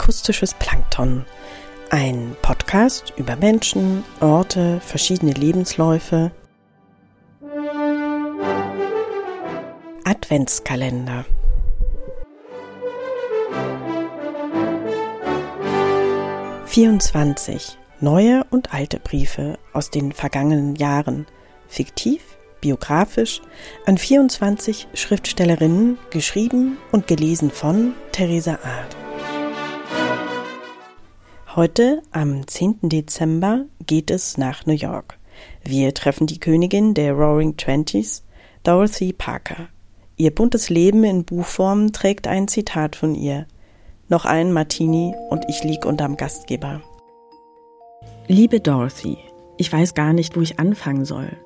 Akustisches Plankton. Ein Podcast über Menschen, Orte, verschiedene Lebensläufe. Adventskalender. Vierundzwanzig neue und alte Briefe aus den vergangenen Jahren, fiktiv, biografisch, an 24 Schriftstellerinnen, geschrieben und gelesen von Theresa Art. Heute, am 10. Dezember, geht es nach New York. Wir treffen die Königin der Roaring Twenties, Dorothy Parker. Ihr buntes Leben in Buchform trägt ein Zitat von ihr. Noch ein Martini und ich lieg unterm Gastgeber. Liebe Dorothy, ich weiß gar nicht, wo ich anfangen soll.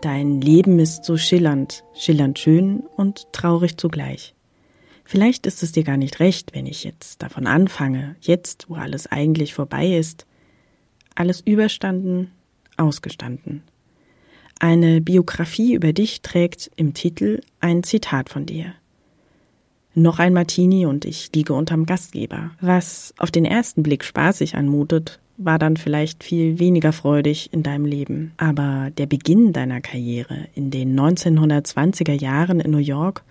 Dein Leben ist so schillernd, schillernd schön und traurig zugleich. Vielleicht ist es dir gar nicht recht, wenn ich jetzt davon anfange, jetzt, wo alles eigentlich vorbei ist. Alles überstanden, ausgestanden. Eine Biografie über dich trägt im Titel ein Zitat von dir. Noch ein Martini und ich liege unterm Gastgeber. Was auf den ersten Blick spaßig anmutet, war dann vielleicht viel weniger freudig in deinem Leben. Aber der Beginn deiner Karriere in den 1920er Jahren in New York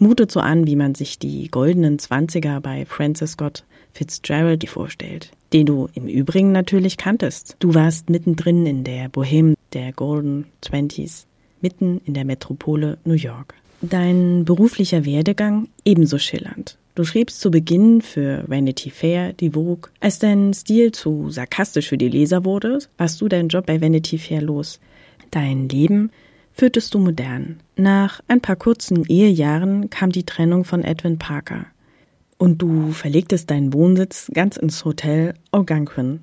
mutet so an, wie man sich die goldenen Zwanziger bei Francis Scott Fitzgerald vorstellt, den du im Übrigen natürlich kanntest. Du warst mittendrin in der Bohème der Golden Twenties, mitten in der Metropole New York. Dein beruflicher Werdegang ebenso schillernd. Du schriebst zu Beginn für Vanity Fair, die Vogue. Als dein Stil zu sarkastisch für die Leser wurde, warst du deinen Job bei Vanity Fair los. Dein Leben führtest du modern. Nach ein paar kurzen Ehejahren kam die Trennung von Edwin Parker. Und du verlegtest deinen Wohnsitz ganz ins Hotel Algonquin.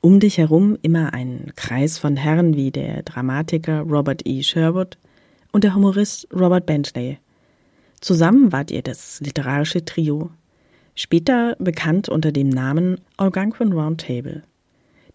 Um dich herum immer ein Kreis von Herren wie der Dramatiker Robert E. Sherwood und der Humorist Robert Bentley. Zusammen wart ihr das literarische Trio, später bekannt unter dem Namen Algonquin Round Table.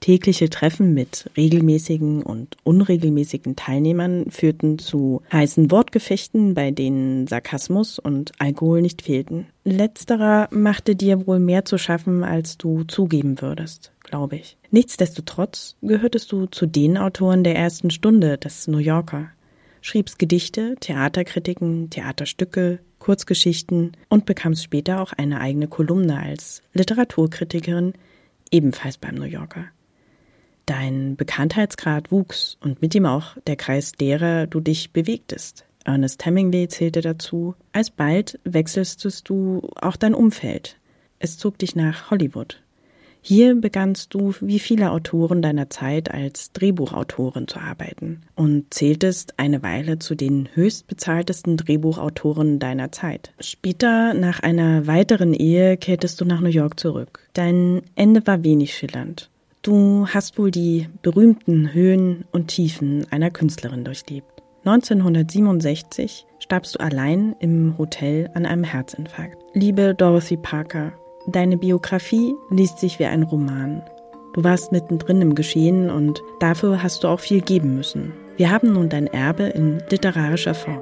Tägliche Treffen mit regelmäßigen und unregelmäßigen Teilnehmern führten zu heißen Wortgefechten, bei denen Sarkasmus und Alkohol nicht fehlten. Letzterer machte dir wohl mehr zu schaffen, als du zugeben würdest, glaube ich. Nichtsdestotrotz gehörtest du zu den Autoren der ersten Stunde des New Yorker, schriebst Gedichte, Theaterkritiken, Theaterstücke, Kurzgeschichten und bekamst später auch eine eigene Kolumne als Literaturkritikerin, ebenfalls beim New Yorker. Dein Bekanntheitsgrad wuchs und mit ihm auch der Kreis derer du dich bewegtest. Ernest Hemingway zählte dazu. Alsbald wechselstest du auch dein Umfeld. Es zog dich nach Hollywood. Hier begannst du, wie viele Autoren deiner Zeit, als Drehbuchautorin zu arbeiten und zähltest eine Weile zu den höchstbezahltesten Drehbuchautoren deiner Zeit. Später, nach einer weiteren Ehe, kehrtest du nach New York zurück. Dein Ende war wenig schillernd. Du hast wohl die berühmten Höhen und Tiefen einer Künstlerin durchlebt. 1967 starbst du allein im Hotel an einem Herzinfarkt. Liebe Dorothy Parker, deine Biografie liest sich wie ein Roman. Du warst mittendrin im Geschehen und dafür hast du auch viel geben müssen. Wir haben nun dein Erbe in literarischer Form.